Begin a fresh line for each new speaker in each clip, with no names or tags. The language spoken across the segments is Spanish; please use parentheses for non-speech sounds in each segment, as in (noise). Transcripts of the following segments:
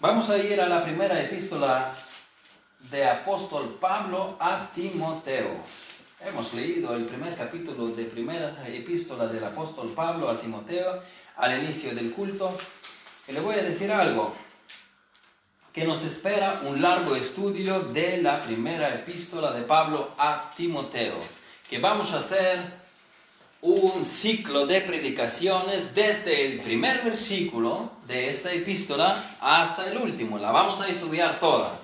Vamos a ir a la primera epístola de apóstol Pablo a Timoteo. Hemos leído el primer capítulo de primera epístola del apóstol Pablo a Timoteo al inicio del culto. Y le voy a decir algo, que nos espera un largo estudio de la primera epístola de Pablo a Timoteo, que vamos a hacer un ciclo de predicaciones desde el primer versículo de esta epístola hasta el último. La vamos a estudiar toda.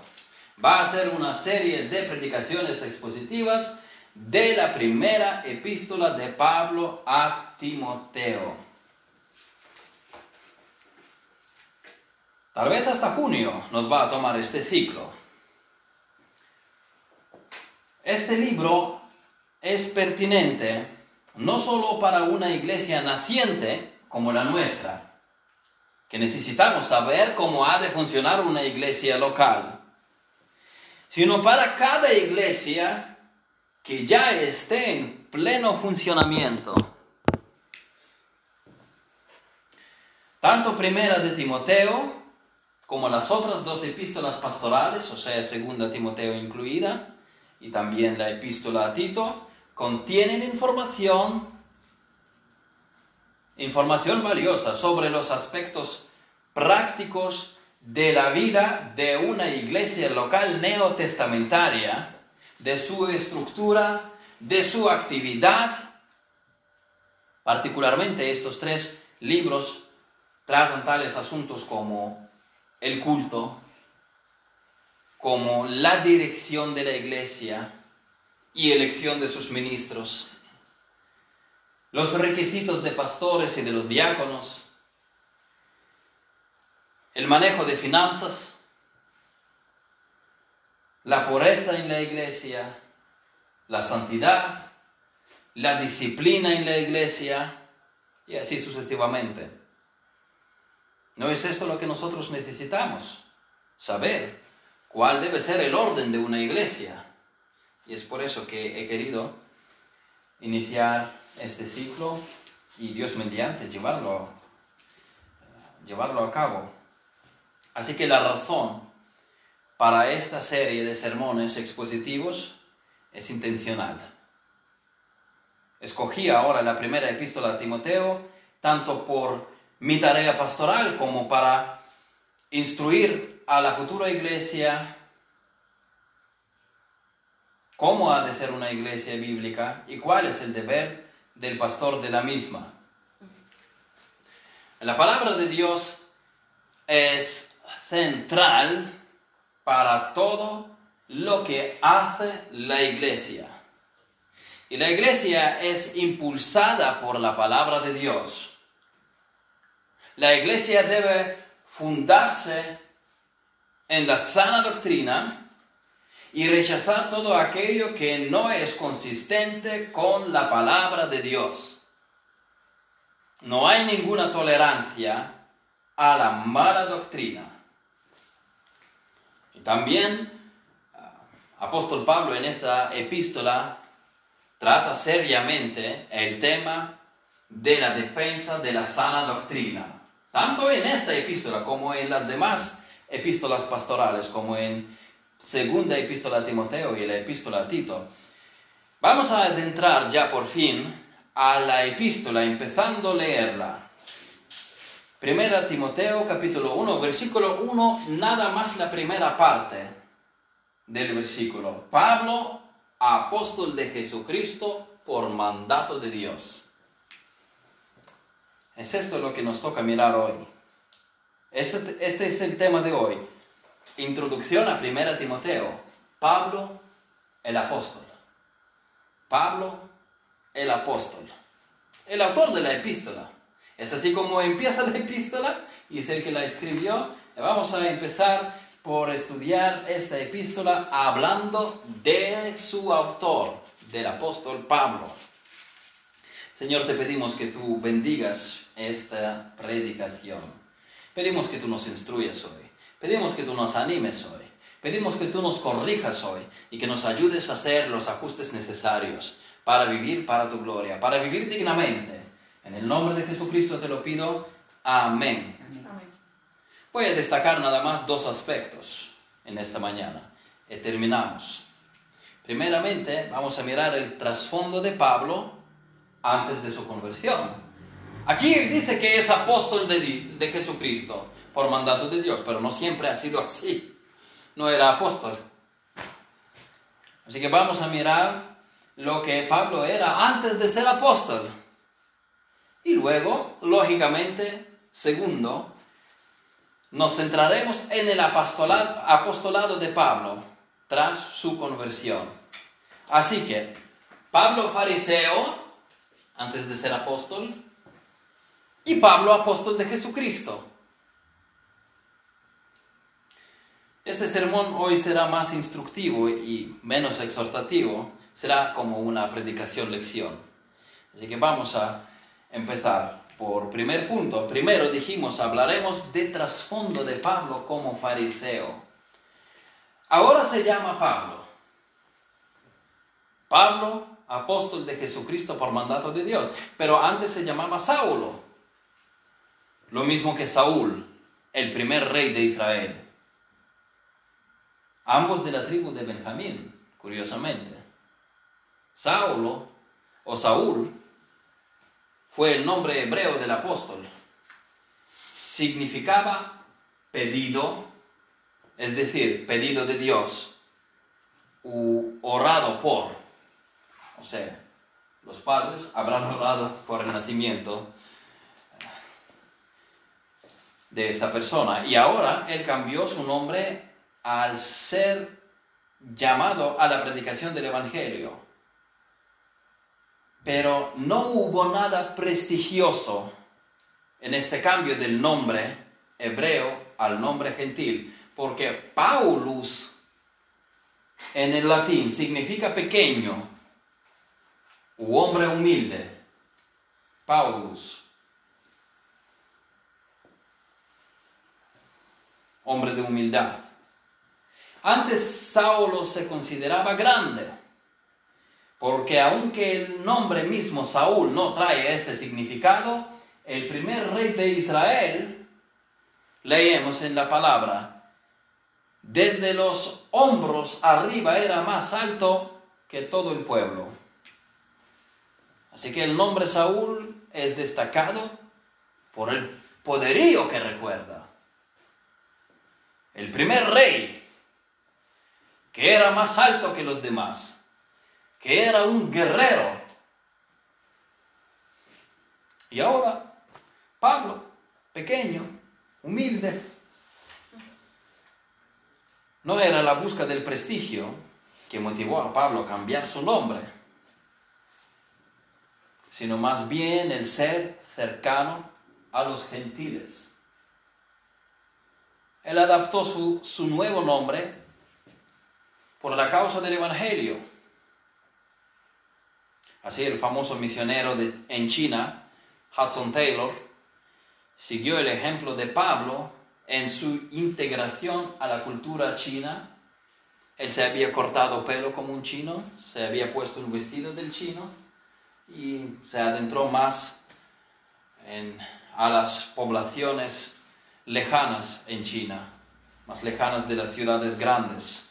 Va a ser una serie de predicaciones expositivas de la primera epístola de Pablo a Timoteo. Tal vez hasta junio nos va a tomar este ciclo. Este libro es pertinente no solo para una iglesia naciente como la nuestra, que necesitamos saber cómo ha de funcionar una iglesia local, sino para cada iglesia que ya esté en pleno funcionamiento. Tanto primera de Timoteo como las otras dos epístolas pastorales, o sea, segunda Timoteo incluida, y también la epístola a Tito, contienen información, información valiosa sobre los aspectos prácticos de la vida de una iglesia local neotestamentaria, de su estructura, de su actividad. Particularmente estos tres libros tratan tales asuntos como el culto, como la dirección de la iglesia, y elección de sus ministros, los requisitos de pastores y de los diáconos, el manejo de finanzas, la pureza en la iglesia, la santidad, la disciplina en la iglesia y así sucesivamente. ¿No es esto lo que nosotros necesitamos? Saber cuál debe ser el orden de una iglesia. Y es por eso que he querido iniciar este ciclo y Dios mediante llevarlo, llevarlo a cabo. Así que la razón para esta serie de sermones expositivos es intencional. Escogí ahora la primera epístola a Timoteo tanto por mi tarea pastoral como para instruir a la futura iglesia cómo ha de ser una iglesia bíblica y cuál es el deber del pastor de la misma. La palabra de Dios es central para todo lo que hace la iglesia. Y la iglesia es impulsada por la palabra de Dios. La iglesia debe fundarse en la sana doctrina y rechazar todo aquello que no es consistente con la palabra de Dios. No hay ninguna tolerancia a la mala doctrina. Y también, ah, apóstol Pablo en esta epístola trata seriamente el tema de la defensa de la sana doctrina, tanto en esta epístola como en las demás epístolas pastorales, como en segunda epístola a Timoteo y la epístola a Tito, vamos a adentrar ya por fin a la epístola, empezando a leerla. Primera Timoteo capítulo 1, versículo 1, nada más la primera parte del versículo. Pablo, apóstol de Jesucristo por mandato de Dios. Es esto lo que nos toca mirar hoy. Este, este es el tema de hoy. Introducción a 1 Timoteo. Pablo, el apóstol. Pablo, el apóstol. El autor de la epístola. Es así como empieza la epístola y es el que la escribió. Vamos a empezar por estudiar esta epístola hablando de su autor, del apóstol Pablo. Señor, te pedimos que tú bendigas esta predicación. Pedimos que tú nos instruyas hoy. Pedimos que tú nos animes hoy. Pedimos que tú nos corrijas hoy y que nos ayudes a hacer los ajustes necesarios para vivir para tu gloria, para vivir dignamente. En el nombre de Jesucristo te lo pido. Amén. Voy a destacar nada más dos aspectos en esta mañana y terminamos. Primeramente, vamos a mirar el trasfondo de Pablo antes de su conversión. Aquí él dice que es apóstol de, de Jesucristo por mandato de Dios, pero no siempre ha sido así. No era apóstol. Así que vamos a mirar lo que Pablo era antes de ser apóstol. Y luego, lógicamente, segundo, nos centraremos en el apostolado, de Pablo tras su conversión. Así que, Pablo fariseo, antes de ser apóstol, y Pablo apóstol de Jesucristo. Este sermón hoy será más instructivo y menos exhortativo, será como una predicación lección. Así que vamos a empezar por primer punto. Primero dijimos, hablaremos de trasfondo de Pablo como fariseo. Ahora se llama Pablo. Pablo, apóstol de Jesucristo por mandato de Dios. Pero antes se llamaba Saulo. Lo mismo que Saúl, el primer rey de Israel. Ambos de la tribu de Benjamín, curiosamente. Saulo o Saúl fue el nombre hebreo del apóstol. Significaba pedido es decir, pedido de Dios, u orado por. O sea, los padres habrán (laughs) orado por el nacimiento de esta persona. Y ahora él cambió su nombre al ser llamado a la predicación del Evangelio. Pero no hubo nada prestigioso en este cambio del nombre hebreo al nombre gentil porque Paulus en el latín significa pequeño u hombre humilde. Paulus. Hombre de humildad. Antes Saulo se consideraba grande, porque aunque el nombre mismo Saúl no trae este significado, el primer rey de Israel, leemos en la palabra, desde los hombros arriba era más alto que todo el pueblo. Así que el nombre Saúl es destacado por el poderío que recuerda. El primer rey, que era más alto que los demás, que era un guerrero. Y ahora, Pablo, pequeño, humilde, no era la búsqueda del prestigio que motivó a Pablo a cambiar su nombre, sino más bien el ser cercano a los gentiles. Él adaptó su, nuevo nombre por la causa del Evangelio. Así el famoso misionero en China, Hudson Taylor, siguió el ejemplo de Pablo en su integración a la cultura china. Él se había cortado pelo como un chino, se había puesto un vestido del chino y se adentró más a las poblaciones lejanas en China, más lejanas de las ciudades grandes.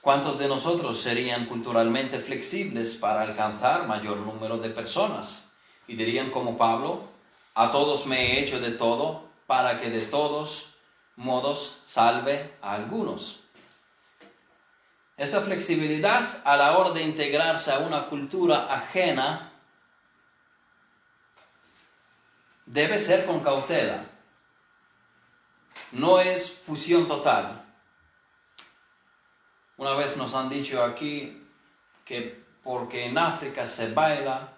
¿Cuántos de nosotros serían culturalmente flexibles para alcanzar mayor número de personas? Y dirían como Pablo, a todos me he hecho de todo para que de todos modos salve a algunos. Esta flexibilidad a la hora de integrarse a una cultura ajena debe ser con cautela. No es fusión total. Una vez nos han dicho aquí que porque en África se baila,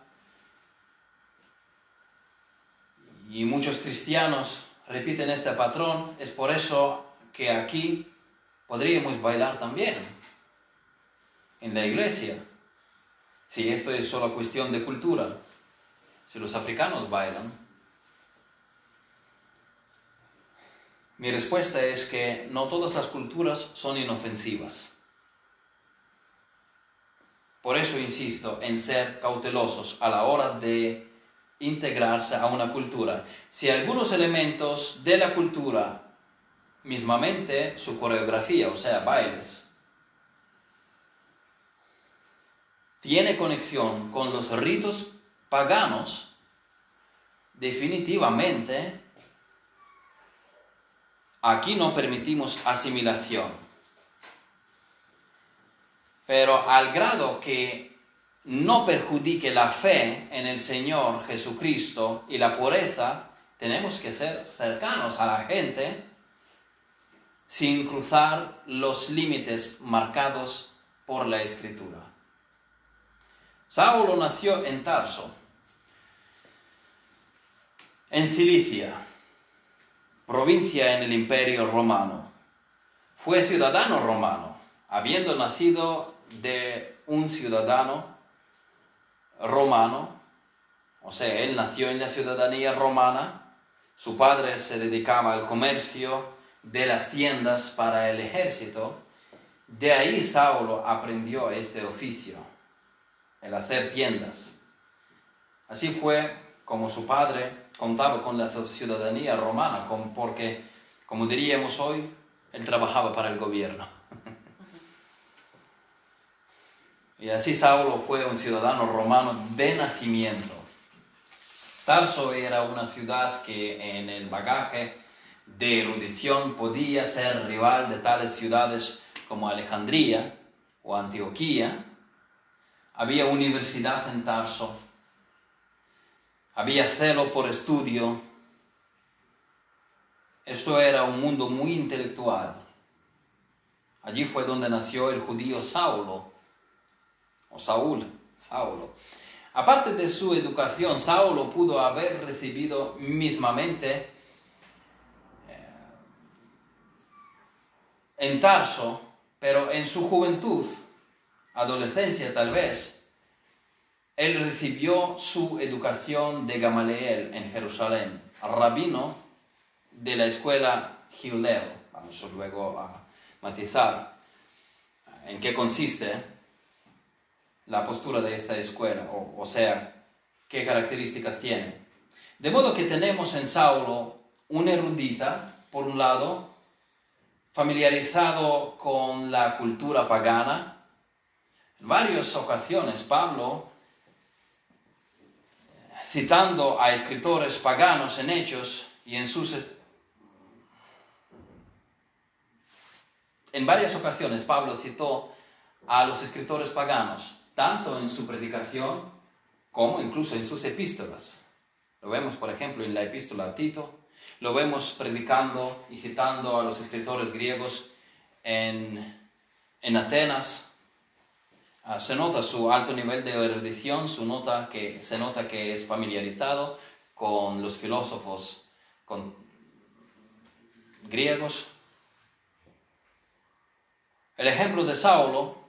y muchos cristianos repiten este patrón, es por eso que aquí podríamos bailar también, en la iglesia, si esto es solo cuestión de cultura, si los africanos bailan. Mi respuesta es que no todas las culturas son inofensivas. Por eso insisto en ser cautelosos a la hora de integrarse a una cultura. Si algunos elementos de la cultura, mismamente su coreografía, o sea, bailes, tiene conexión con los ritos paganos, definitivamente aquí no permitimos asimilación. Pero al grado que no perjudique la fe en el Señor Jesucristo y la pureza, tenemos que ser cercanos a la gente sin cruzar los límites marcados por la Escritura. Saulo nació en Tarso, en Cilicia, provincia en el Imperio Romano. Fue ciudadano romano, habiendo nacido de un ciudadano romano, o sea, él nació en la ciudadanía romana, su padre se dedicaba al comercio de las tiendas para el ejército, de ahí Saulo aprendió este oficio, el hacer tiendas. Así fue como su padre contaba con la ciudadanía romana, porque, como diríamos hoy, él trabajaba para el gobierno. Y así Saulo fue un ciudadano romano de nacimiento. Tarso era una ciudad que en el bagaje de erudición podía ser rival de tales ciudades como Alejandría o Antioquía. Había universidad en Tarso. Había celo por estudio. Esto era un mundo muy intelectual. Allí fue donde nació el judío Saulo, o Saúl, Saulo. Aparte de su educación, Saulo pudo haber recibido mismamente eh, en Tarso, pero en su juventud, adolescencia tal vez, él recibió su educación de Gamaliel en Jerusalén, rabino de la escuela Gildeo. Vamos luego a matizar en qué consiste la postura de esta escuela, o, sea, qué características tiene. De modo que tenemos en Saulo un erudita, por un lado, familiarizado con la cultura pagana. En varias ocasiones Pablo, citando a escritores paganos en hechos y en sus... En varias ocasiones Pablo citó a los escritores paganos tanto en su predicación como incluso en sus epístolas. Lo vemos, por ejemplo, en la epístola a Tito, lo vemos predicando y citando a los escritores griegos en, Atenas. Ah, se nota su alto nivel de erudición, su nota que, se nota que es familiarizado con los filósofos con griegos. El ejemplo de Saulo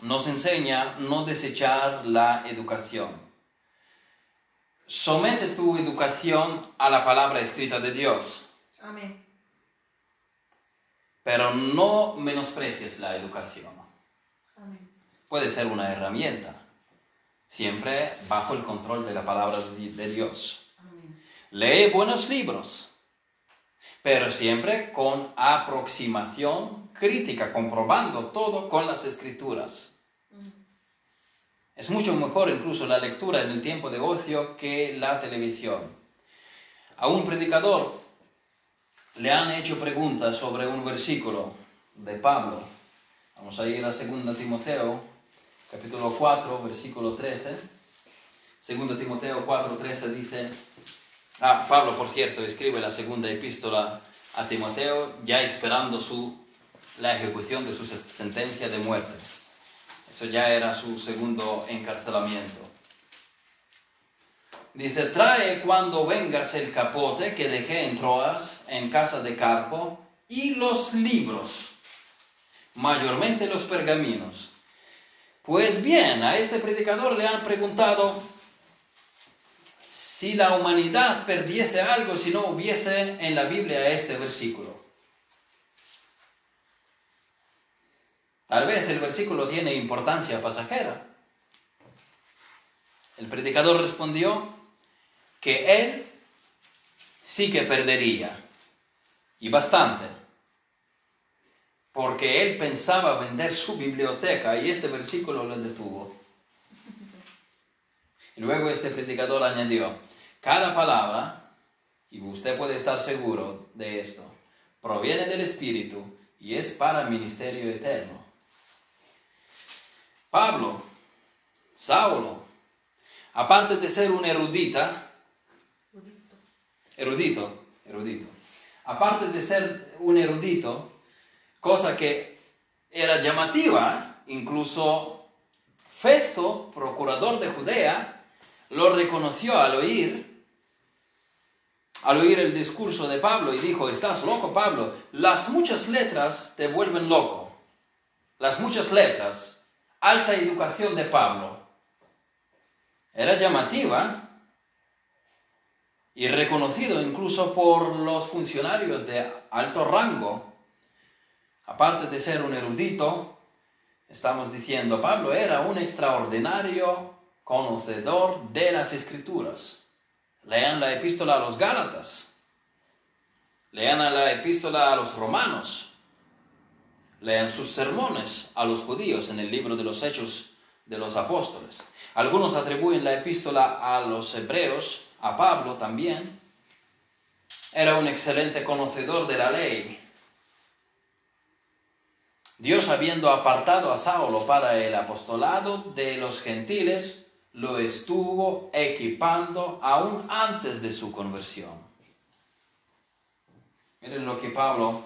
nos enseña no desechar la educación. Somete tu educación a la palabra escrita de Dios. Amén. Pero no menosprecies la educación. Amén. Puede ser una herramienta, siempre bajo el control de la palabra de Dios. Amén. Lee buenos libros, pero siempre con aproximación crítica, comprobando todo con las escrituras. Es mucho mejor incluso la lectura en el tiempo de ocio que la televisión. A un predicador le han hecho preguntas sobre un versículo de Pablo. Vamos a ir a 2 Timoteo, capítulo 4, versículo 13. 2 Timoteo 4, 13 dice, ah, Pablo por cierto escribe la segunda epístola a Timoteo ya esperando su, la ejecución de su sentencia de muerte. Eso ya era su segundo encarcelamiento. Dice, trae cuando vengas el capote que dejé en Troas, en casa de Carpo, y los libros, mayormente los pergaminos. Pues bien, a este predicador le han preguntado si la humanidad perdiese algo si no hubiese en la Biblia este versículo. Tal vez el versículo tiene importancia pasajera. El predicador respondió, que él sí que perdería, y bastante, porque él pensaba vender su biblioteca y este versículo lo detuvo. (laughs) Luego este predicador añadió, cada palabra, y usted puede estar seguro de esto, proviene del Espíritu y es para el ministerio eterno. Pablo, Saulo, aparte de ser un erudita, erudito, erudito, aparte de ser un erudito, cosa que era llamativa, incluso Festo, procurador de Judea, lo reconoció al oír, al oír el discurso de Pablo y dijo, estás loco Pablo, las muchas letras te vuelven loco, las muchas letras, alta educación de Pablo, era llamativa y reconocido incluso por los funcionarios de alto rango. Aparte de ser un erudito, estamos diciendo, Pablo era un extraordinario conocedor de las escrituras. Lean la epístola a los Gálatas, lean la epístola a los romanos, lean sus sermones a los judíos en el libro de los Hechos de los Apóstoles. Algunos atribuyen la epístola a los hebreos, a Pablo también. Era un excelente conocedor de la ley. Dios habiendo apartado a Saulo para el apostolado de los gentiles, lo estuvo equipando aún antes de su conversión. Miren lo que Pablo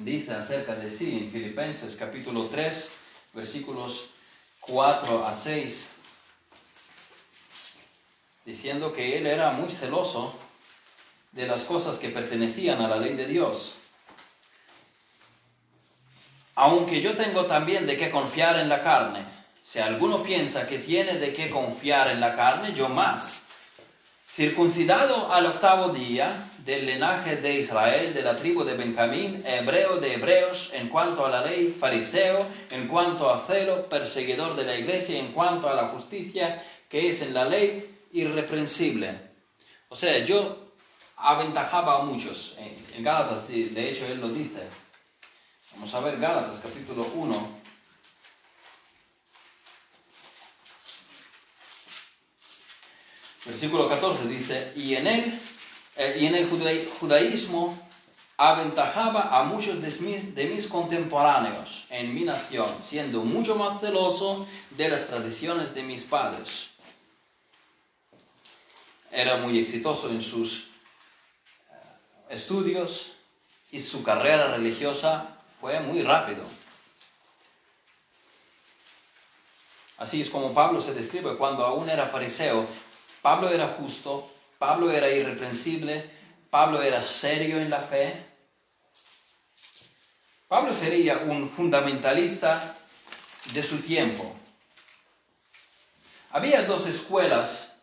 dice acerca de sí en Filipenses capítulo 3, versículos 4 a 6 diciendo que él era muy celoso de las cosas que pertenecían a la ley de Dios. Aunque yo tengo también de qué confiar en la carne, si alguno piensa que tiene de qué confiar en la carne, yo más. Circuncidado al octavo día del linaje de Israel, de la tribu de Benjamín, hebreo de hebreos, en cuanto a la ley, fariseo, en cuanto a celo, perseguidor de la iglesia, en cuanto a la justicia que es en la ley, irreprensible. O sea, yo aventajaba a muchos. En, Gálatas, de, hecho, él lo dice. Vamos a ver Gálatas capítulo 1. Versículo 14 dice, y en él, eh, y en el judaísmo aventajaba a muchos de de mis contemporáneos en mi nación, siendo mucho más celoso de las tradiciones de mis padres era muy exitoso en sus eh, estudios y su carrera religiosa fue muy rápido. Así es como Pablo se describe cuando aún era fariseo. Pablo era justo, Pablo era irreprensible, Pablo era serio en la fe. Pablo sería un fundamentalista de su tiempo. Había dos escuelas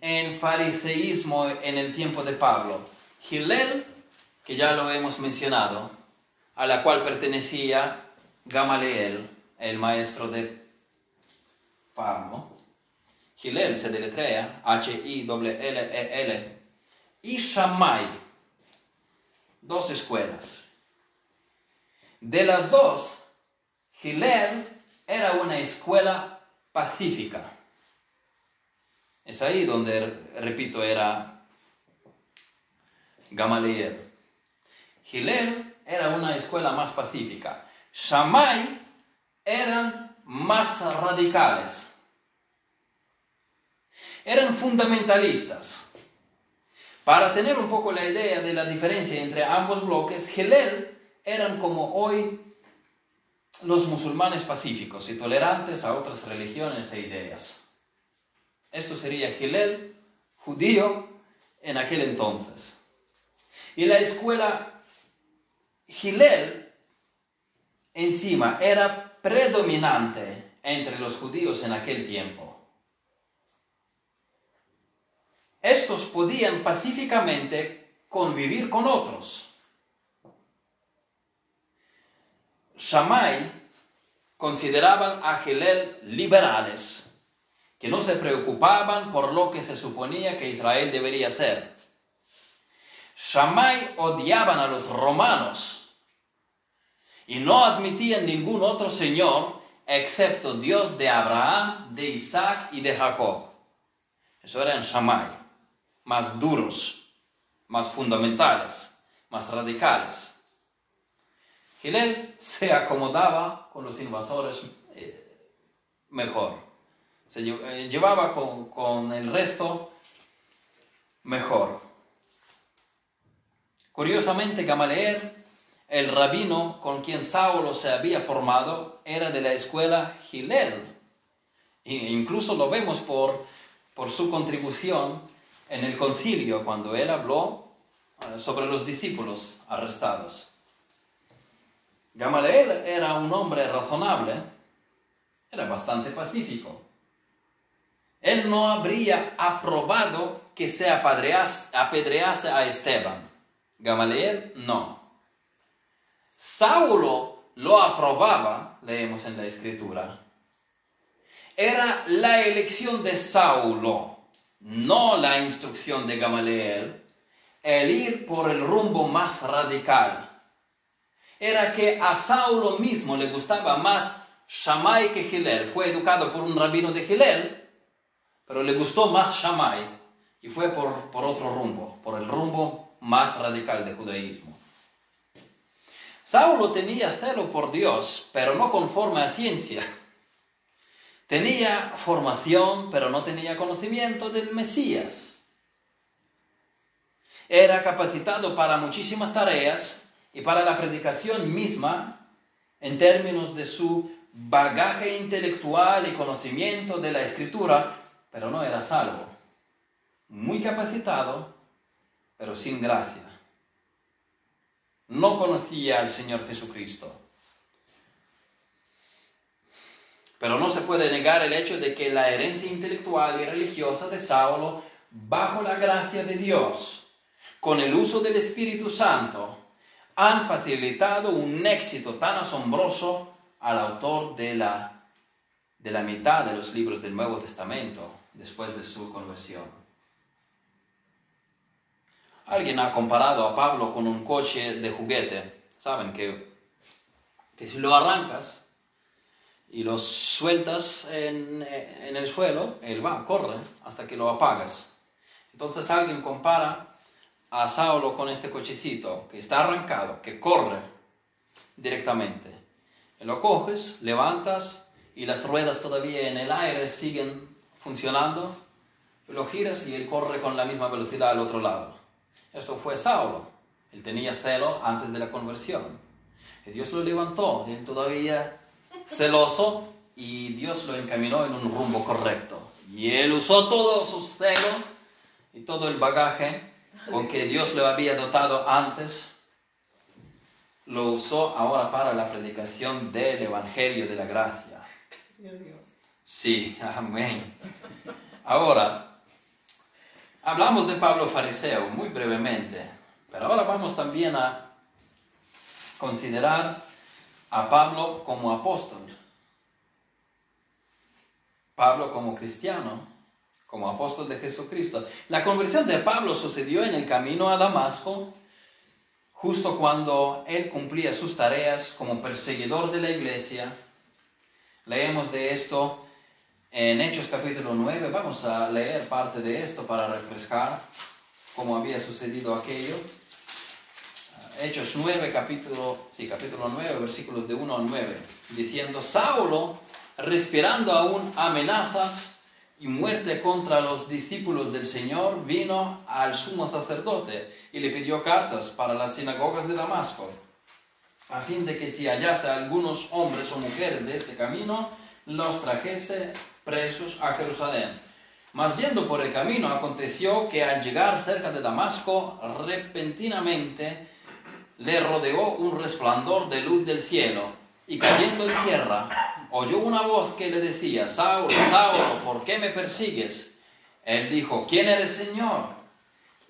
en fariseísmo en el tiempo de Pablo. Gilel, que ya lo hemos mencionado, a la cual pertenecía Gamaliel, el maestro de Pablo. Gilel se deletrea H-I-L-L-E-L. Y Shammai, dos escuelas. De las dos, Gilel era una escuela pacífica es ahí donde, repito, era Gamaliel. Gilel era una escuela más pacífica. Shammai eran más radicales. Eran fundamentalistas. Para tener un poco la idea de la diferencia entre ambos bloques, Gilel eran como hoy los musulmanes pacíficos y tolerantes a otras religiones e ideas. Esto sería Gilel, judío, en aquel entonces. Y la escuela Gilel, encima, era predominante entre los judíos en aquel tiempo. Podían pacíficamente convivir con otros. Shammai consideraban a Gilel liberales que no se preocupaban por lo que se suponía que Israel debería ser. Shammai odiaban a los romanos y no admitían ningún otro señor excepto Dios de Abraham, de Isaac y de Jacob. Eso eran Shammai, más duros, más fundamentales, más radicales. Gilel se acomodaba con los invasores eh, mejor se eh, llevaba con, el resto mejor. Curiosamente, Gamaliel, el rabino con quien Saulo se había formado, era de la escuela Gilel. E incluso lo vemos por, por su contribución en el concilio, cuando él habló eh, sobre los discípulos arrestados. Gamaliel era un hombre razonable, era bastante pacífico. Él no habría aprobado que se apedrease a Esteban. Gamaliel no. Saulo lo aprobaba, leemos en la escritura. Era la elección de Saulo, no la instrucción de Gamaliel, el ir por el rumbo más radical. Era que a Saulo mismo le gustaba más Shammai que Gilel. Fue educado por un rabino de Gilel, pero le gustó más Shammai y fue por, por otro rumbo, por el rumbo más radical del judaísmo. Saulo tenía celo por Dios, pero no conforme a ciencia. Tenía formación, pero no tenía conocimiento del Mesías. Era capacitado para muchísimas tareas y para la predicación misma en términos de su bagaje intelectual y conocimiento de la escritura, pero no era salvo. Muy capacitado, pero sin gracia. No conocía al Señor Jesucristo. Pero no se puede negar el hecho de que la herencia intelectual y religiosa de Saulo, bajo la gracia de Dios, con el uso del Espíritu Santo, han facilitado un éxito tan asombroso al autor de la, de la mitad de los libros del Nuevo Testamento después de su conversión. Alguien ha comparado a Pablo con un coche de juguete. Saben que, que si lo arrancas y lo sueltas en, en el suelo, él va, corre hasta que lo apagas. Entonces alguien compara a Saulo con este cochecito que está arrancado, que corre directamente. Lo coges, levantas y las ruedas todavía en el aire siguen funcionando, lo giras y él corre con la misma velocidad al otro lado. Esto fue Saulo. Él tenía celo antes de la conversión. Y Dios lo levantó, él todavía celoso, y Dios lo encaminó en un rumbo correcto. Y él usó todo su celo y todo el bagaje con que Dios le había dotado antes, lo usó ahora para la predicación del Evangelio de la Gracia. Sí, amén. Ahora, hablamos de Pablo Fariseo muy brevemente, pero ahora vamos también a considerar a Pablo como apóstol. Pablo como cristiano, como apóstol de Jesucristo. La conversión de Pablo sucedió en el camino a Damasco, justo cuando él cumplía sus tareas como perseguidor de la iglesia. Leemos de esto en Hechos capítulo 9 vamos a leer parte de esto para refrescar cómo había sucedido aquello. Hechos 9, capítulo, sí, capítulo 9, versículos de 1 al 9, diciendo, Saulo, respirando aún amenazas y muerte contra los discípulos del Señor, vino al sumo sacerdote y le pidió cartas para las sinagogas de Damasco, a fin de que si hallase algunos hombres o mujeres de este camino, los trajese presos a Jerusalén. Mas yendo por el camino, aconteció que al llegar cerca de Damasco, repentinamente le rodeó un resplandor de luz del cielo, y cayendo en tierra, oyó una voz que le decía, Saulo, Saulo, ¿por qué me persigues? Él dijo, ¿quién eres, Señor?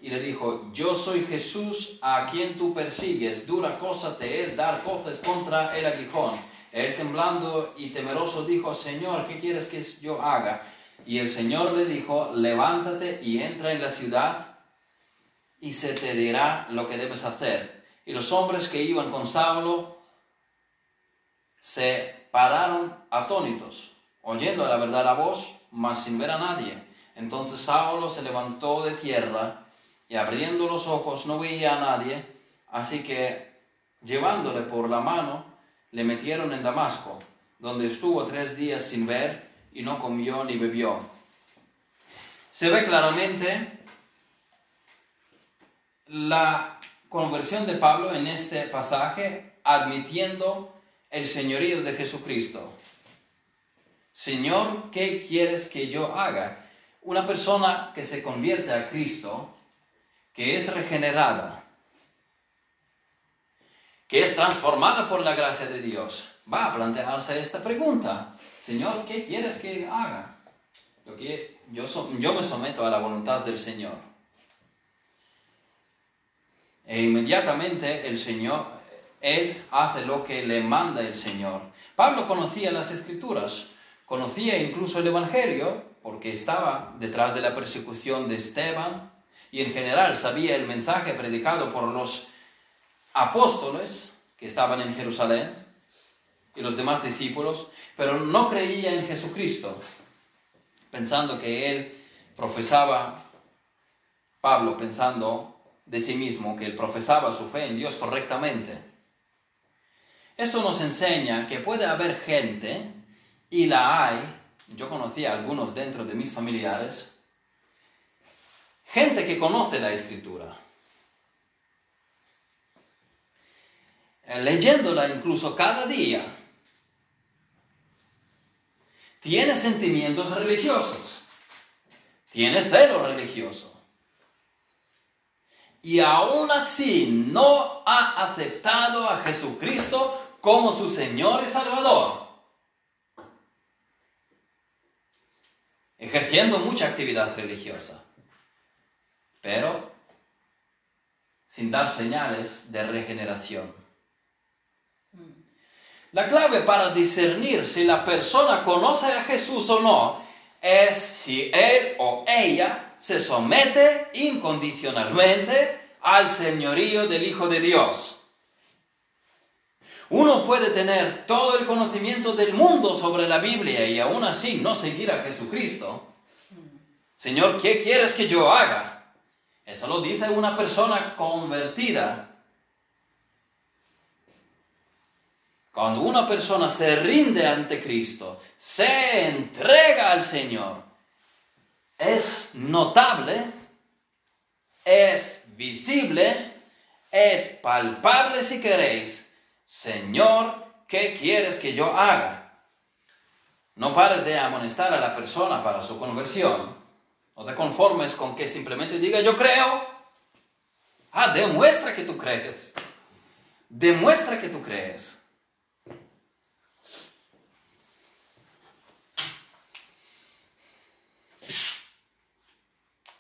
Y le dijo, yo soy Jesús a quien tú persigues, dura cosa te es dar coces contra el aguijón. Él temblando y temeroso dijo, Señor, ¿qué quieres que yo haga? Y el Señor le dijo, levántate y entra en la ciudad y se te dirá lo que debes hacer. Y los hombres que iban con Saulo se pararon atónitos, oyendo la verdad la voz, mas sin ver a nadie. Entonces Saulo se levantó de tierra y abriendo los ojos no veía a nadie, así que llevándole por la mano, le metieron en Damasco, donde estuvo tres días sin ver y no comió ni bebió. Se ve claramente la conversión de Pablo en este pasaje admitiendo el señorío de Jesucristo. Señor, ¿qué quieres que yo haga? Una persona que se convierte a Cristo, que es regenerada, que es transformada por la gracia de Dios, va a plantearse esta pregunta. Señor, ¿qué quieres que haga? Yo, yo, yo me someto a la voluntad del Señor. E inmediatamente el Señor, Él hace lo que le manda el Señor. Pablo conocía las escrituras, conocía incluso el Evangelio, porque estaba detrás de la persecución de Esteban, y en general sabía el mensaje predicado por los apóstoles que estaban en Jerusalén y los demás discípulos, pero no creía en Jesucristo, pensando que él profesaba, Pablo pensando de sí mismo que él profesaba su fe en Dios correctamente. Esto nos enseña que puede haber gente, y la hay, yo conocí a algunos dentro de mis familiares, gente que conoce la escritura, leyéndola incluso cada día, tiene sentimientos religiosos, tiene celo religioso. Y aún así no ha aceptado a Jesucristo como su Señor y Salvador. Ejerciendo mucha actividad religiosa, pero sin dar señales de regeneración. La clave para discernir si la persona conoce a Jesús o no es si él o ella se somete incondicionalmente al señorío del Hijo de Dios. Uno puede tener todo el conocimiento del mundo sobre la Biblia y aún así no seguir a Jesucristo. Señor, ¿qué quieres que yo haga? Eso lo dice una persona convertida Cuando una persona se rinde ante Cristo, se entrega al Señor, es notable, es visible, es palpable si queréis. Señor, ¿qué quieres que yo haga? No pares de amonestar a la persona para su conversión. No te conformes con que simplemente diga yo creo. Ah, demuestra que tú crees. Demuestra que tú crees.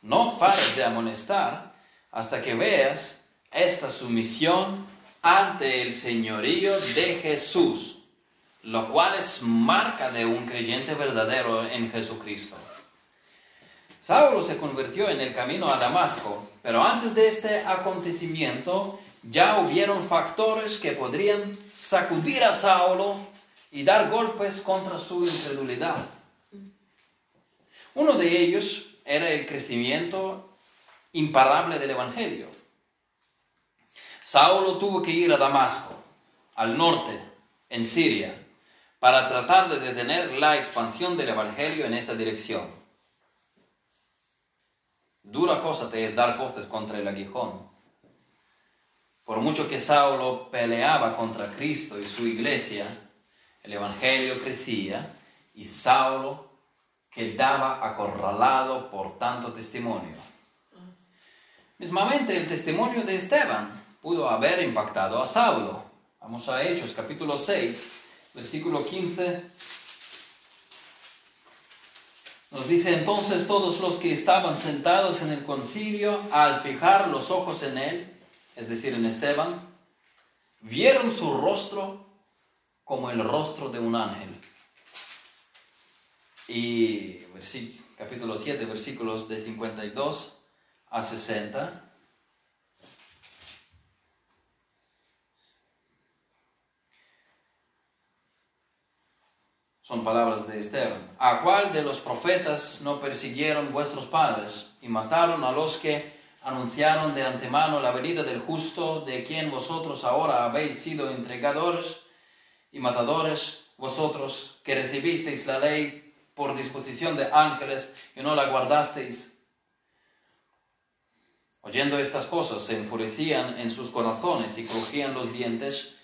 No pares de amonestar hasta que veas esta sumisión ante el señorío de Jesús, lo cual es marca de un creyente verdadero en Jesucristo. Saulo se convirtió en el camino a Damasco, pero antes de este acontecimiento ya hubieron factores que podrían sacudir a Saulo y dar golpes contra su incredulidad. Uno de ellos era el crecimiento imparable del Evangelio. Saulo tuvo que ir a Damasco, al norte, en Siria, para tratar de detener la expansión del Evangelio en esta dirección. Dura cosa te es dar coces contra el aguijón. Por mucho que Saulo peleaba contra Cristo y su iglesia, el Evangelio crecía y Saulo quedaba acorralado por tanto testimonio. Mismamente el testimonio de Esteban pudo haber impactado a Saulo. Vamos a Hechos capítulo 6, versículo 15. Nos dice entonces todos los que estaban sentados en el concilio, al fijar los ojos en él, es decir, en Esteban, vieron su rostro como el rostro de un ángel y capítulo 7, versículos de 52 a 60. Son palabras de Esteban. ¿A cuál de los profetas no persiguieron vuestros padres y mataron a los que anunciaron de antemano la venida del justo, de quien vosotros ahora habéis sido entregadores y matadores, vosotros que recibisteis la ley por disposición de ángeles y no la guardasteis? Oyendo estas cosas, se enfurecían en sus corazones y crujían los dientes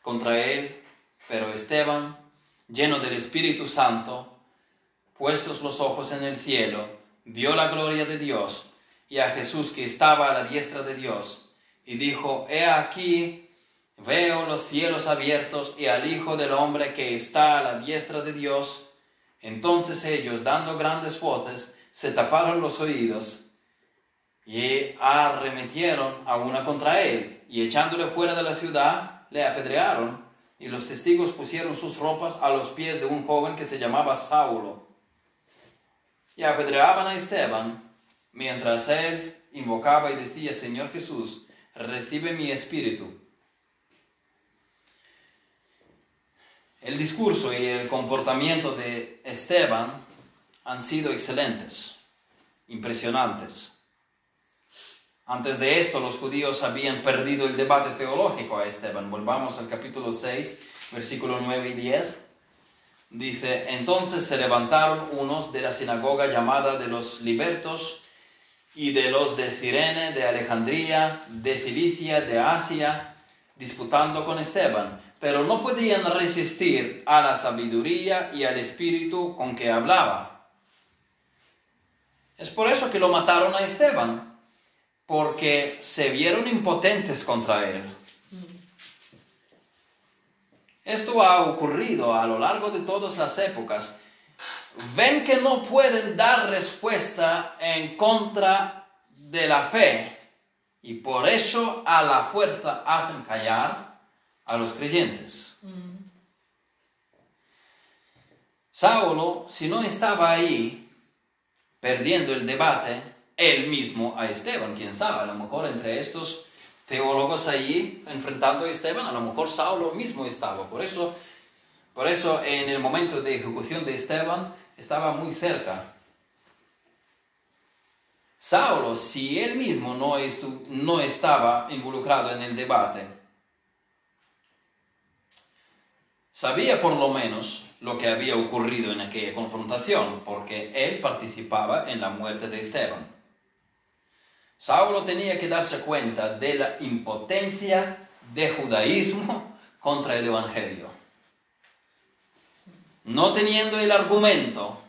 contra él, pero Esteban, lleno del Espíritu Santo, puestos los ojos en el cielo, vio la gloria de Dios y a Jesús que estaba a la diestra de Dios, y dijo, He aquí, veo los cielos abiertos y al Hijo del Hombre que está a la diestra de Dios. Entonces ellos, dando grandes voces, se taparon los oídos y arremetieron a una contra él, y echándole fuera de la ciudad, le apedrearon y los testigos pusieron sus ropas a los pies de un joven que se llamaba Saulo. Y apedreaban a Esteban, mientras él invocaba y decía, Señor Jesús, recibe mi espíritu. El discurso y el comportamiento de Esteban han sido excelentes, impresionantes. Antes de esto, los judíos habían perdido el debate teológico a Esteban. Volvamos al capítulo 6, versículo 9 y 10. Dice, entonces se levantaron unos de la sinagoga llamada de los libertos y de los de Cirene, de Alejandría, de Cilicia, de Asia, disputando con Esteban, pero no podían resistir a la sabiduría y al espíritu con que hablaba. Es por eso que lo mataron a Esteban porque se vieron impotentes contra él. Esto ha ocurrido a lo largo de todas las épocas. Ven que no pueden dar respuesta en contra de la fe y por eso a la fuerza hacen callar a los creyentes. Saulo, si no estaba ahí perdiendo el debate, él mismo a Esteban, quién sabe, a lo mejor entre estos teólogos allí enfrentando a Esteban, a lo mejor Saulo mismo estaba. Por eso, por eso en el momento de ejecución de Esteban estaba muy cerca. Saulo, si él mismo no, no estaba involucrado en el debate, sabía por lo menos lo que había ocurrido en aquella confrontación, porque él participaba en la muerte de Esteban. Saulo tenía que darse cuenta de la impotencia de judaísmo (laughs) contra el Evangelio. No teniendo el argumento,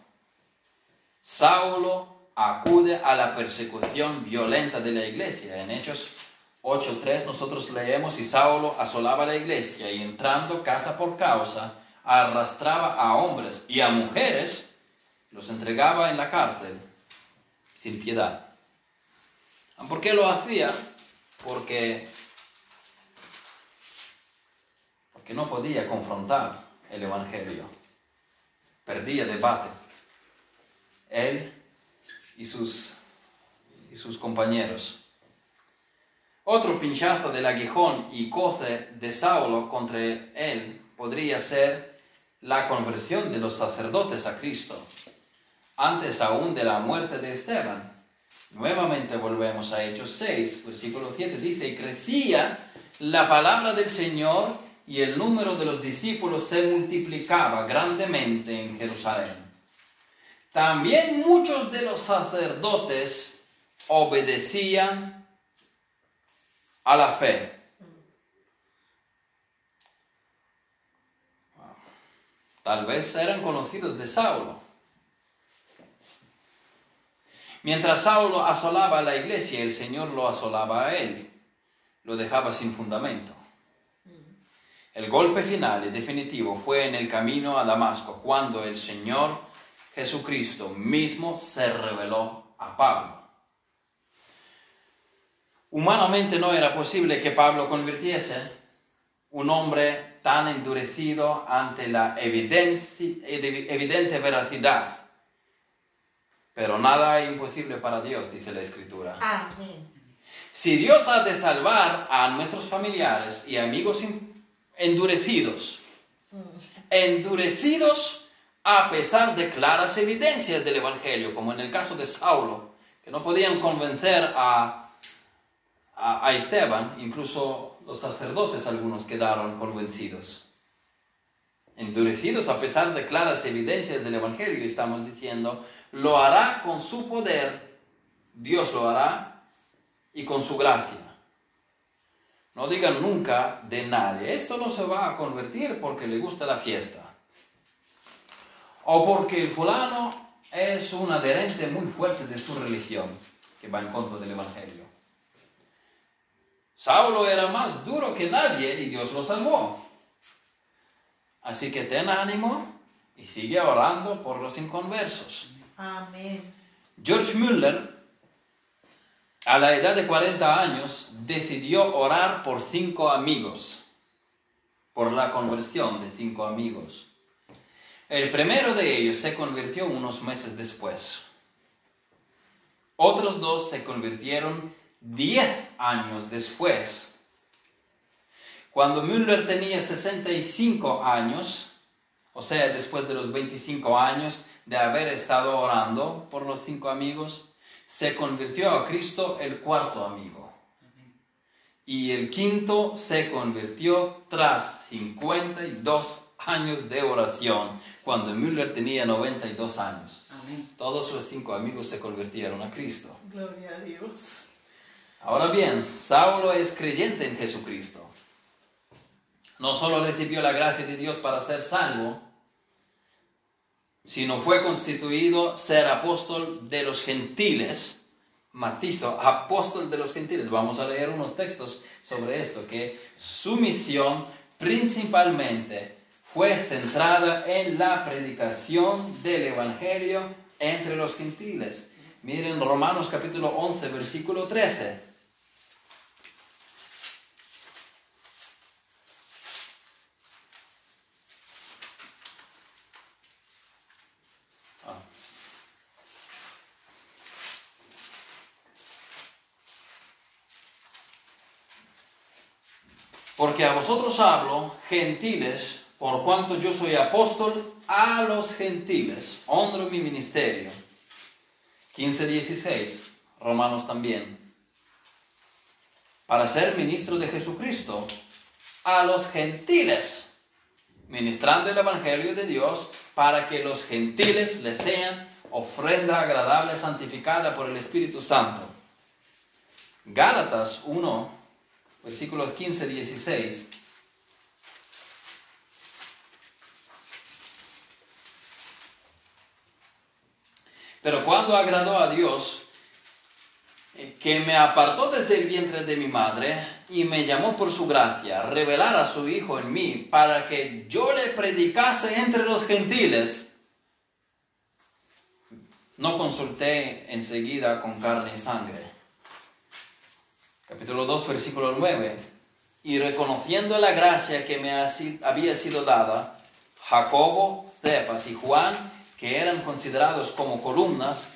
Saulo acude a la persecución violenta de la iglesia. En Hechos 8.3 nosotros leemos y Saulo asolaba la iglesia y entrando casa por causa, arrastraba a hombres y a mujeres, los entregaba en la cárcel sin piedad. ¿Por qué lo hacía? Porque, porque no podía confrontar el Evangelio. Perdía debate. Él y sus, y sus compañeros. Otro pinchazo del aguijón y coce de Saulo contra él podría ser la conversión de los sacerdotes a Cristo, antes aún de la muerte de Esteban. Nuevamente volvemos a Hechos 6, versículo 7, dice, y crecía la palabra del Señor y el número de los discípulos se multiplicaba grandemente en Jerusalén. También muchos de los sacerdotes obedecían a la fe. Tal vez eran conocidos de Saulo. Mientras Saulo asolaba la iglesia, el Señor lo asolaba a él, lo dejaba sin fundamento. El golpe final y definitivo fue en el camino a Damasco, cuando el Señor Jesucristo mismo se reveló a Pablo. Humanamente no era posible que Pablo convirtiese, un hombre tan endurecido ante la evidente veracidad. Pero nada es imposible para Dios, dice la Escritura.
Amén.
Si Dios ha de salvar a nuestros familiares y amigos endurecidos, endurecidos a pesar de claras evidencias del Evangelio, como en el caso de Saulo, que no podían convencer a, a, Esteban, incluso los sacerdotes algunos quedaron convencidos. Endurecidos a pesar de claras evidencias del Evangelio, estamos diciendo, lo hará con su poder, Dios lo hará, y con su gracia. No digan nunca de nadie, esto no se va a convertir porque le gusta la fiesta. O porque el fulano es un adherente muy fuerte de su religión, que va en contra del Evangelio. Saulo era más duro que nadie y Dios lo salvó. Así que ten ánimo y sigue orando por los inconversos.
Amén.
George Müller a la edad de 40 años, decidió orar por cinco amigos, por la conversión de cinco amigos. El primero de ellos se convirtió unos meses después. Otros dos se convirtieron diez años después. Cuando Müller tenía 65 años, o sea, después de los 25 años de haber estado orando por los cinco amigos, se convirtió a Cristo el cuarto amigo. Y el quinto se convirtió tras 52 años de oración, cuando Müller tenía 92 años. Todos los cinco amigos se convirtieron a Cristo.
Gloria a Dios.
Ahora bien, Saulo es creyente en Jesucristo. No solo recibió la gracia de Dios para ser salvo, sino fue constituido ser apóstol de los gentiles, matizo, apóstol de los gentiles. Vamos a leer unos textos sobre esto, que su misión principalmente fue centrada en la predicación del Evangelio entre los gentiles. Miren Romanos capítulo 11, versículo 13. Porque a vosotros hablo, gentiles, por cuanto yo soy apóstol a los gentiles. Honro mi ministerio. 15.16, Romanos también. Para ser ministro de Jesucristo a los gentiles, ministrando el Evangelio de Dios para que los gentiles le sean ofrenda agradable, santificada por el Espíritu Santo. Gálatas 1, versículos 15, 16. Pero cuando agradó a Dios, eh, que me apartó desde el vientre de mi madre y me llamó por su gracia, revelar a su Hijo en mí para que yo le predicase entre los gentiles, no consulté enseguida con carne y sangre capítulo 2, versículo 9. Y reconociendo la gracia que me había sido dada, Jacobo, Cephas y Juan, que eran considerados como columnas,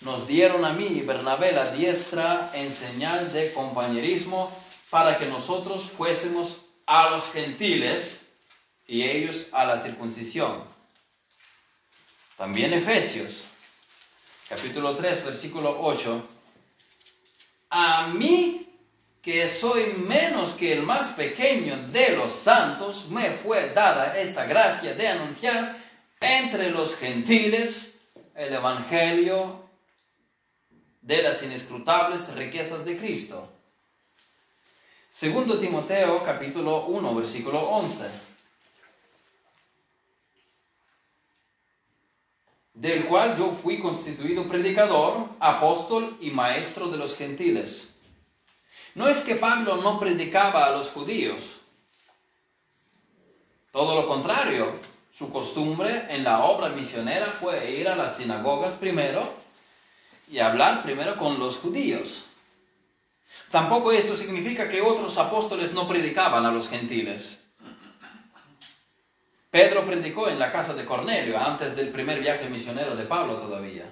nos dieron a mí y Bernabé la diestra en señal de compañerismo para que nosotros fuésemos a los gentiles y ellos a la circuncisión. También Efesios, capítulo 3, versículo 8. A mí que soy menos que el más pequeño de los santos, me fue dada esta gracia de anunciar entre los gentiles el Evangelio de las inescrutables riquezas de Cristo. Segundo Timoteo capítulo 1 versículo 11. Del cual yo fui constituido predicador, apóstol y maestro de los gentiles no es que Pablo no predicaba a los judíos. Todo lo contrario, su costumbre en la obra misionera fue ir a las sinagogas primero y hablar primero con los judíos. Tampoco esto significa que otros apóstoles no predicaban a los gentiles. Pedro predicó en la casa de Cornelio antes del primer viaje misionero de Pablo todavía.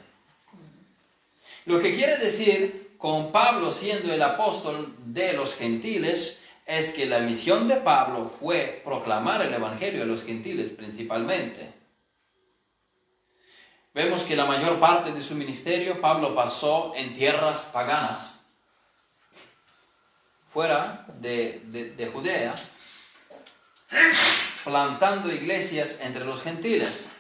Lo que quiere decir con Pablo siendo el apóstol de los gentiles es que la misión de Pablo fue proclamar el Evangelio a los gentiles principalmente. Vemos que la mayor parte de su ministerio Pablo pasó en tierras paganas, fuera de, de Judea, plantando iglesias entre los gentiles.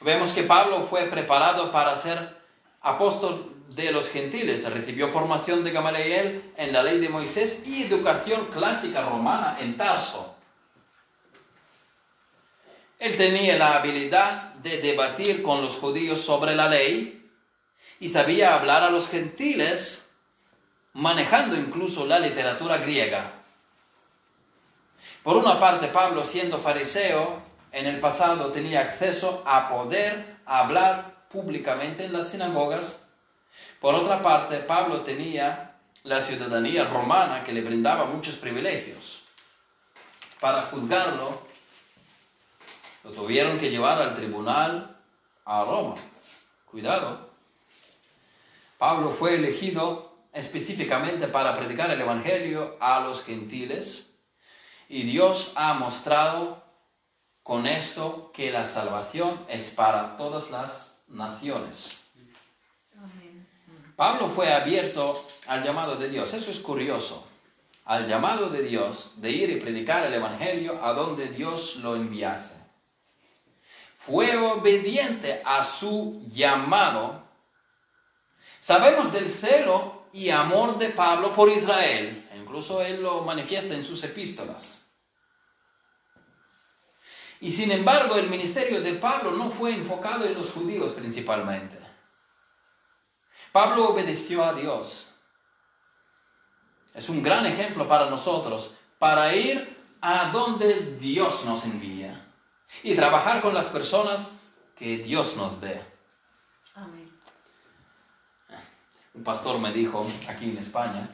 Vemos que Pablo fue preparado para ser apóstol de los gentiles, recibió formación de Gamaliel en la ley de Moisés y educación clásica romana en Tarso. Él tenía la habilidad de debatir con los judíos sobre la ley y sabía hablar a los gentiles manejando incluso la literatura griega. Por una parte, Pablo, siendo fariseo, en el pasado tenía acceso a poder hablar públicamente en las sinagogas. Por otra parte, Pablo tenía la ciudadanía romana que le brindaba muchos privilegios. Para juzgarlo, lo tuvieron que llevar al tribunal a Roma. Cuidado. Pablo fue elegido específicamente para predicar el Evangelio a los gentiles y Dios ha mostrado con esto que la salvación es para todas las naciones. Pablo fue abierto al llamado de Dios. Eso es curioso. Al llamado de Dios de ir y predicar el Evangelio a donde Dios lo enviase. Fue obediente a su llamado. Sabemos del celo y amor de Pablo por Israel. Incluso él lo manifiesta en sus epístolas. Y sin embargo, el ministerio de Pablo no fue enfocado en los judíos principalmente. Pablo obedeció a Dios. Es un gran ejemplo para nosotros, para ir a donde Dios nos envía y trabajar con las personas que Dios nos dé.
Amén.
Un pastor me dijo aquí en España,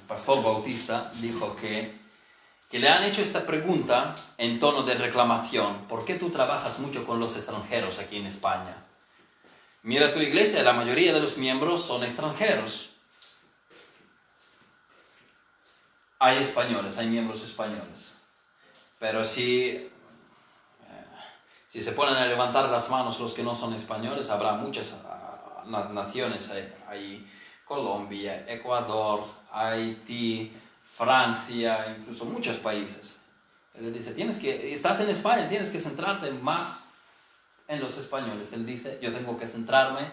un pastor bautista, dijo que que le han hecho esta pregunta en tono de reclamación. ¿Por qué tú trabajas mucho con los extranjeros aquí en España? Mira tu iglesia, la mayoría de los miembros son extranjeros. Hay españoles, hay miembros españoles. Pero si, eh, si se ponen a levantar las manos los que no son españoles, habrá muchas ah, naciones ahí. Colombia, Ecuador, Haití, Francia, incluso muchos países. Él dice, tienes que, estás en España, tienes que centrarte más en los españoles. Él dice, yo tengo que centrarme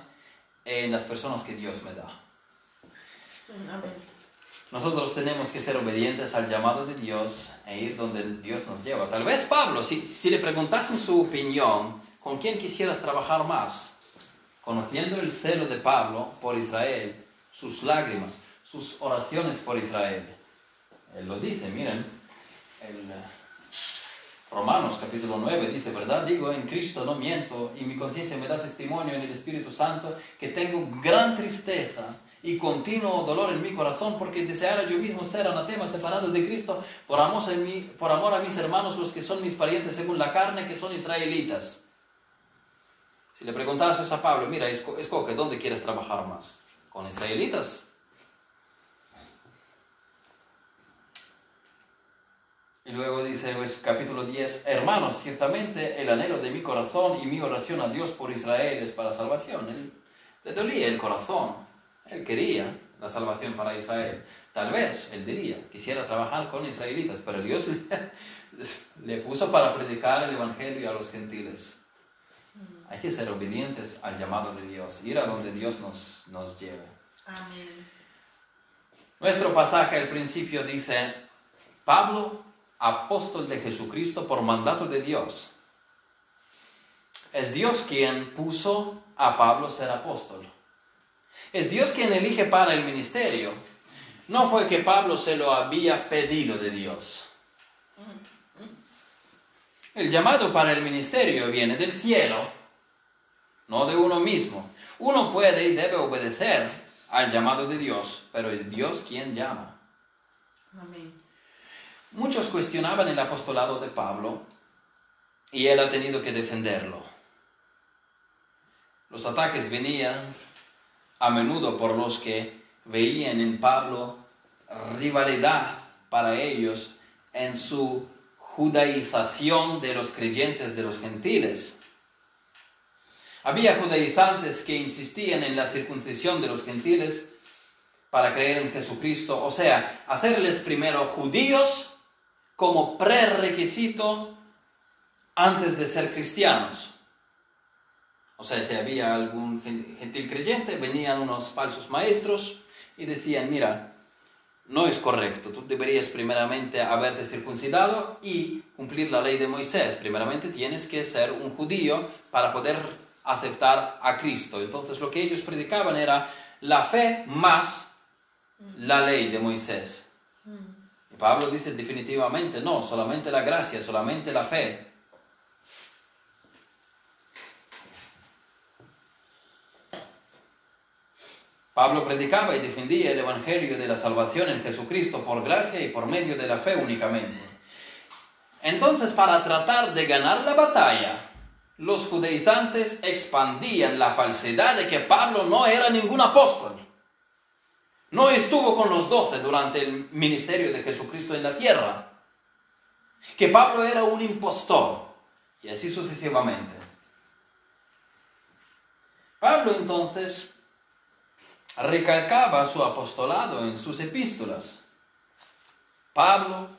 en las personas que Dios me da. Nosotros tenemos que ser obedientes al llamado de Dios e ir donde Dios nos lleva. Tal vez Pablo, si, si le preguntasen su opinión, ¿con quién quisieras trabajar más? Conociendo el celo de Pablo por Israel, sus lágrimas, sus oraciones por Israel él lo dice, miren, el eh, Romanos capítulo 9 dice, ¿verdad? Digo, en Cristo no miento y mi conciencia me da testimonio en el Espíritu Santo que tengo gran tristeza y continuo dolor en mi corazón porque deseara yo mismo ser anatema separado de Cristo por amor, a mí, por amor a mis hermanos, los que son mis parientes según la carne, que son israelitas. Si le preguntases a Pablo, mira, escoge, ¿dónde quieres trabajar más? ¿Con israelitas Y luego dice, pues, capítulo 10, hermanos, ciertamente el anhelo de mi corazón y mi oración a Dios por Israel es para salvación. Él, le dolía el corazón, él quería la salvación para Israel. Tal vez, él diría, quisiera trabajar con israelitas, pero Dios (laughs) le, puso para predicar el Evangelio a los gentiles. Hay que ser obedientes al llamado de Dios, ir a donde Dios nos, nos lleve.
Amén.
Nuestro pasaje al principio dice, Pablo, apóstol de Jesucristo por mandato de Dios. Es Dios quien puso a Pablo ser apóstol. Es Dios quien elige para el ministerio. No fue que Pablo se lo había pedido de Dios. El llamado para el ministerio viene del cielo, no de uno mismo. Uno puede y debe obedecer al llamado de Dios, pero es Dios quien llama.
Amén.
Muchos cuestionaban el apostolado de Pablo y él ha tenido que defenderlo. Los ataques venían a menudo por los que veían en Pablo rivalidad para ellos en su judaización de los creyentes de los gentiles. Había judaizantes que insistían en la circuncisión de los gentiles para creer en Jesucristo, o sea, hacerles primero judíos como prerequisito antes de ser cristianos. O sea, si había algún gentil creyente, venían unos falsos maestros y decían, mira, no es correcto, tú deberías primeramente haberte circuncidado y cumplir la ley de Moisés. Primeramente tienes que ser un judío para poder aceptar a Cristo. Entonces lo que ellos predicaban era la fe más la ley de Moisés. Pablo dice definitivamente no, solamente la gracia, solamente la fe. Pablo predicaba y defendía el Evangelio de la salvación en Jesucristo por gracia y por medio de la fe únicamente. Entonces, para tratar de ganar la batalla, los judaizantes expandían la falsedad de que Pablo no era ningún apóstol. No estuvo con los doce durante el ministerio de Jesucristo en la tierra. Que Pablo era un impostor. Y así sucesivamente. Pablo entonces recalcaba su apostolado en sus epístolas. Pablo,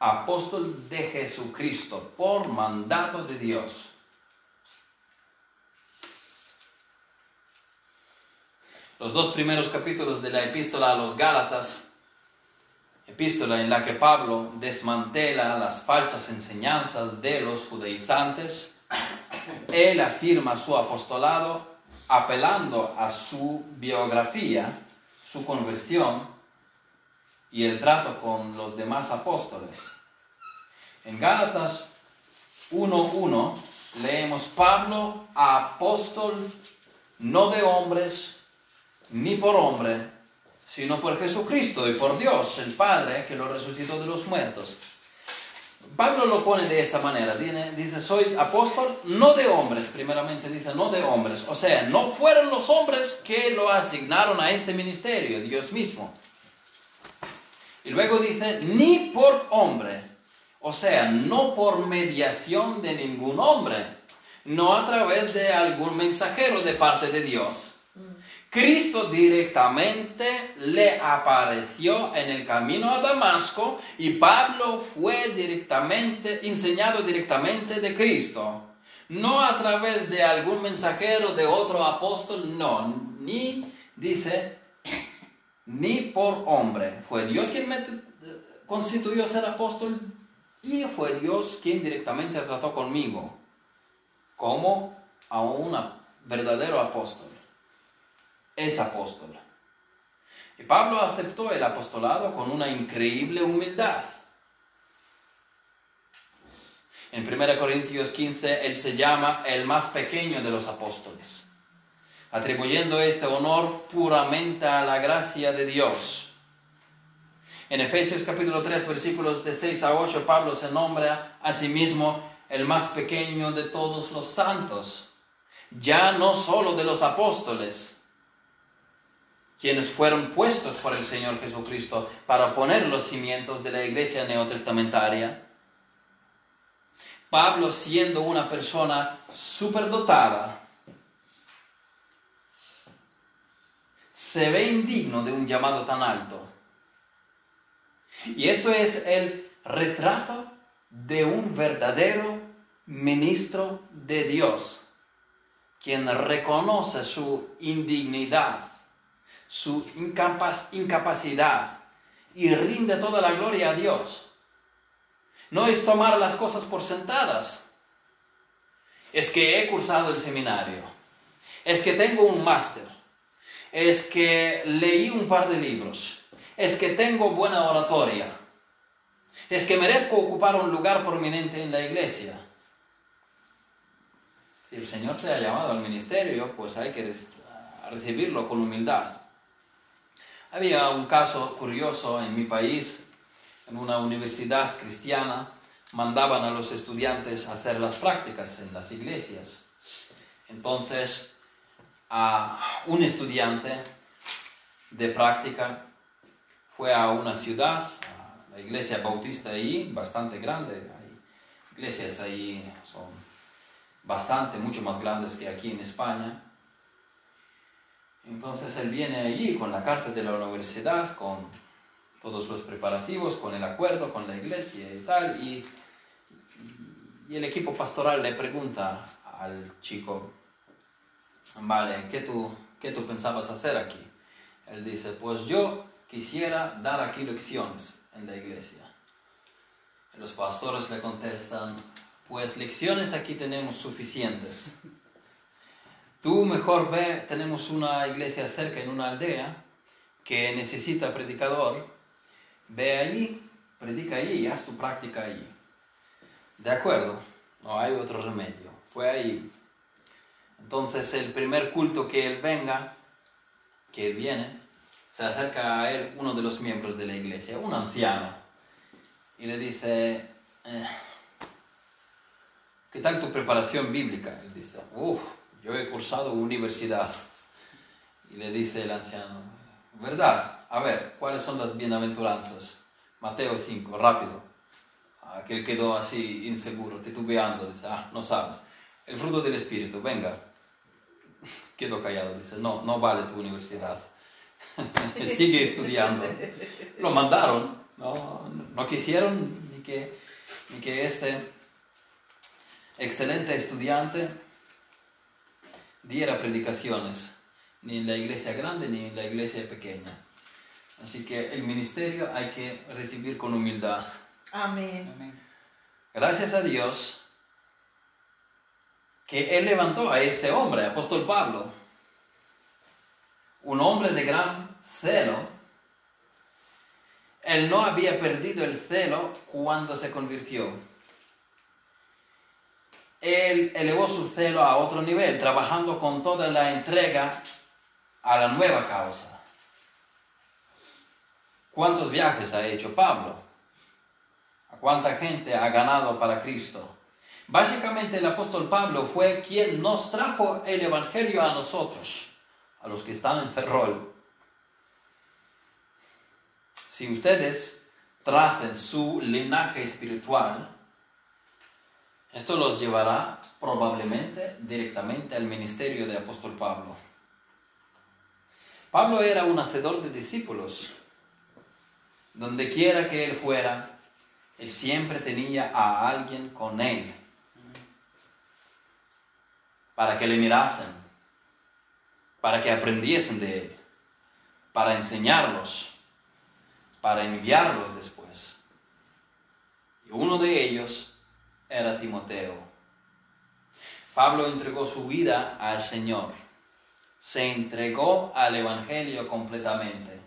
apóstol de Jesucristo, por mandato de Dios. Los dos primeros capítulos de la epístola a los Gálatas, epístola en la que Pablo desmantela las falsas enseñanzas de los judaizantes, él afirma su apostolado apelando a su biografía, su conversión y el trato con los demás apóstoles. En Gálatas 1.1 leemos Pablo, apóstol no de hombres ni por hombre, sino por Jesucristo y por Dios, el Padre, que lo resucitó de los muertos. Pablo lo pone de esta manera, dice, soy apóstol no de hombres, primeramente dice, no de hombres, o sea, no fueron los hombres que lo asignaron a este ministerio, Dios mismo. Y luego dice, ni por hombre, o sea, no por mediación de ningún hombre, no a través de algún mensajero de parte de Dios. Cristo directamente le apareció en el camino a Damasco y Pablo fue directamente, enseñado directamente de Cristo. No a través de algún mensajero de otro apóstol, no, ni dice, ni por hombre. Fue Dios quien me constituyó ser apóstol y fue Dios quien directamente trató conmigo como a un verdadero apóstol es apóstol. Y Pablo aceptó el apostolado con una increíble humildad. En 1 Corintios 15, él se llama el más pequeño de los apóstoles, atribuyendo este honor puramente a la gracia de Dios. En Efesios capítulo 3, versículos de 6 a 8, Pablo se nombra a sí mismo el más pequeño de todos los santos, ya no solo de los apóstoles, quienes fueron puestos por el Señor Jesucristo para poner los cimientos de la iglesia neotestamentaria. Pablo siendo una persona superdotada, se ve indigno de un llamado tan alto. Y esto es el retrato de un verdadero ministro de Dios, quien reconoce su indignidad su incapacidad y rinde toda la gloria a Dios. No es tomar las cosas por sentadas. Es que he cursado el seminario. Es que tengo un máster. Es que leí un par de libros. Es que tengo buena oratoria. Es que merezco ocupar un lugar prominente en la iglesia. Si el Señor te ha llamado al ministerio, pues hay que recibirlo con humildad Había un caso curioso en mi país, en una universidad cristiana, mandaban a los estudiantes a hacer las prácticas en las iglesias. Entonces, a un estudiante de práctica fue a una ciudad, a la iglesia bautista ahí, bastante grande. Hay iglesias ahí son bastante, mucho más grandes que aquí en España. Entonces él viene allí con la carta de la universidad, con todos los preparativos, con el acuerdo con la iglesia y tal, y, el equipo pastoral le pregunta al chico, vale, ¿qué tú, ¿qué tú pensabas hacer aquí? Él dice, pues yo quisiera dar aquí lecciones en la iglesia. Y los pastores le contestan, pues lecciones aquí tenemos suficientes. Tú mejor ve, tenemos una iglesia cerca en una aldea que necesita predicador. Ve allí, predica allí, haz tu práctica allí. De acuerdo, no hay otro remedio. Fue allí. Entonces el primer culto que él venga, que él viene, se acerca a él uno de los miembros de la iglesia, un anciano, y le dice, eh, ¿qué tal tu preparación bíblica? Él dice, uff, yo he cursado universidad. Y le dice el anciano, ¿verdad? A ver, ¿cuáles son las bienaventuranzas? Mateo 5, rápido. Aquel quedó así inseguro, titubeando, dice, ah, no sabes. El fruto del Espíritu, venga. (laughs) Quedó callado, dice, no, no vale tu universidad. (laughs) Sigue estudiando. Lo mandaron, no, no quisieron ni que, ni que este excelente estudiante diera predicaciones, ni en la iglesia grande ni en la iglesia pequeña. Así que el ministerio hay que recibir con humildad.
Amén.
Gracias a Dios que Él levantó a este hombre, apóstol Pablo, un hombre de gran celo. Él no había perdido el celo cuando se convirtió. Él elevó su celo a otro nivel, trabajando con toda la entrega a la nueva causa. ¿Cuántos viajes ha hecho Pablo? ¿A cuánta gente ha ganado para Cristo? Básicamente el apóstol Pablo fue quien nos trajo el Evangelio a nosotros, a los que están en Ferrol. Si ustedes tracen su linaje espiritual, esto los llevará probablemente directamente al ministerio de apóstol Pablo. Pablo era un hacedor de discípulos. Donde quiera que él fuera, él siempre tenía a alguien con él para que le mirasen, para que aprendiesen de él, para enseñarlos, para enviarlos después. Y uno de ellos era Timoteo. Pablo entregó su vida al Señor, se entregó al Evangelio completamente.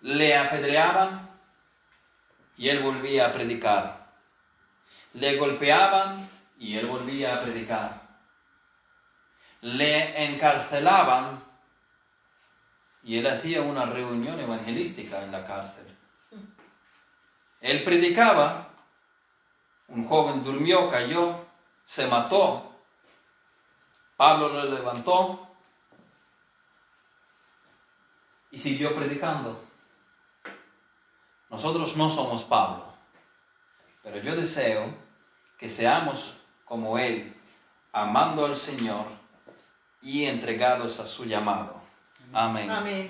Le apedreaban y él volvía a predicar. Le golpeaban y él volvía a predicar. Le encarcelaban y él hacía una reunión evangelística en la cárcel. Él predicaba, un joven durmió, cayó, se mató. Pablo lo levantó y siguió predicando. Nosotros no somos Pablo, pero yo deseo que seamos como Él, amando al Señor y entregados a su llamado. Amén.
Amén.